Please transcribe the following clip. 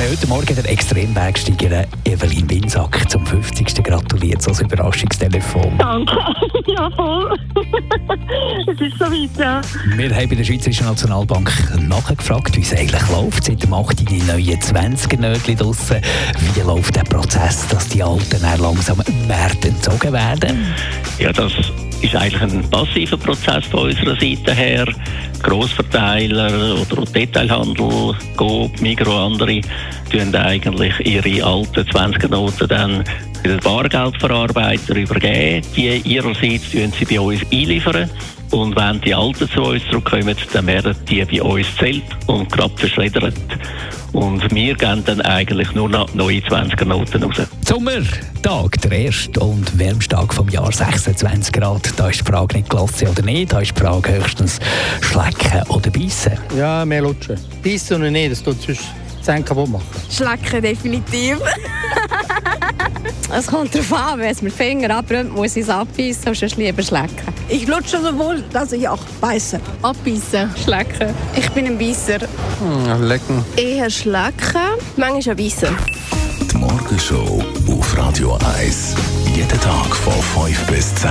Wir haben heute Morgen der Extrembergsteigerin Evelyn Winsack zum 50. gratuliert als Überraschungstelefon. Danke. Ja, voll. es ist so weit, ja. Wir haben bei der Schweizerischen Nationalbank nachgefragt, wie es eigentlich läuft. Seit dem 8. die neuen 20er-Nötchen draussen. Wie läuft der Prozess, dass die Alten dann langsam mehr entzogen werden? Ja, das ist eigentlich ein passiver Prozess von unserer Seite her. Grossverteiler oder Detailhandel, Coop, Migro, andere tun eigentlich ihre alten 20er-Noten dann den Bargeldverarbeiter übergeben. Die ihrerseits tun sie bei uns einliefern. Und wenn die Alten zu uns zurückkommen, dann werden die bei uns zählt und gerade verschreddert. Und wir geben dann eigentlich nur noch neue 20er-Noten raus. Sommertag, der erste und wärmste Tag vom Jahr, 26 Grad. Da ist die Frage nicht Glasse oder nicht, da ist die Frage höchstens Schlecken oder Beißen. Ja, mehr lutschen. Beißen und nicht, das tut sonst Zähne kaputt machen. Schlecken definitiv. Es kommt darauf an, wenn es mit Finger abbrennt, muss ich es abbeißen und sonst lieber schlecken. Ich lutsche sowohl, dass ich auch beiße. Abbeißen, schlecken. Ich bin ein Beisser. Hm, lecken. Eher schlecken, manchmal auch beißen. Die Morgenshow auf Radio 1. Jeden Tag von 5 bis 10.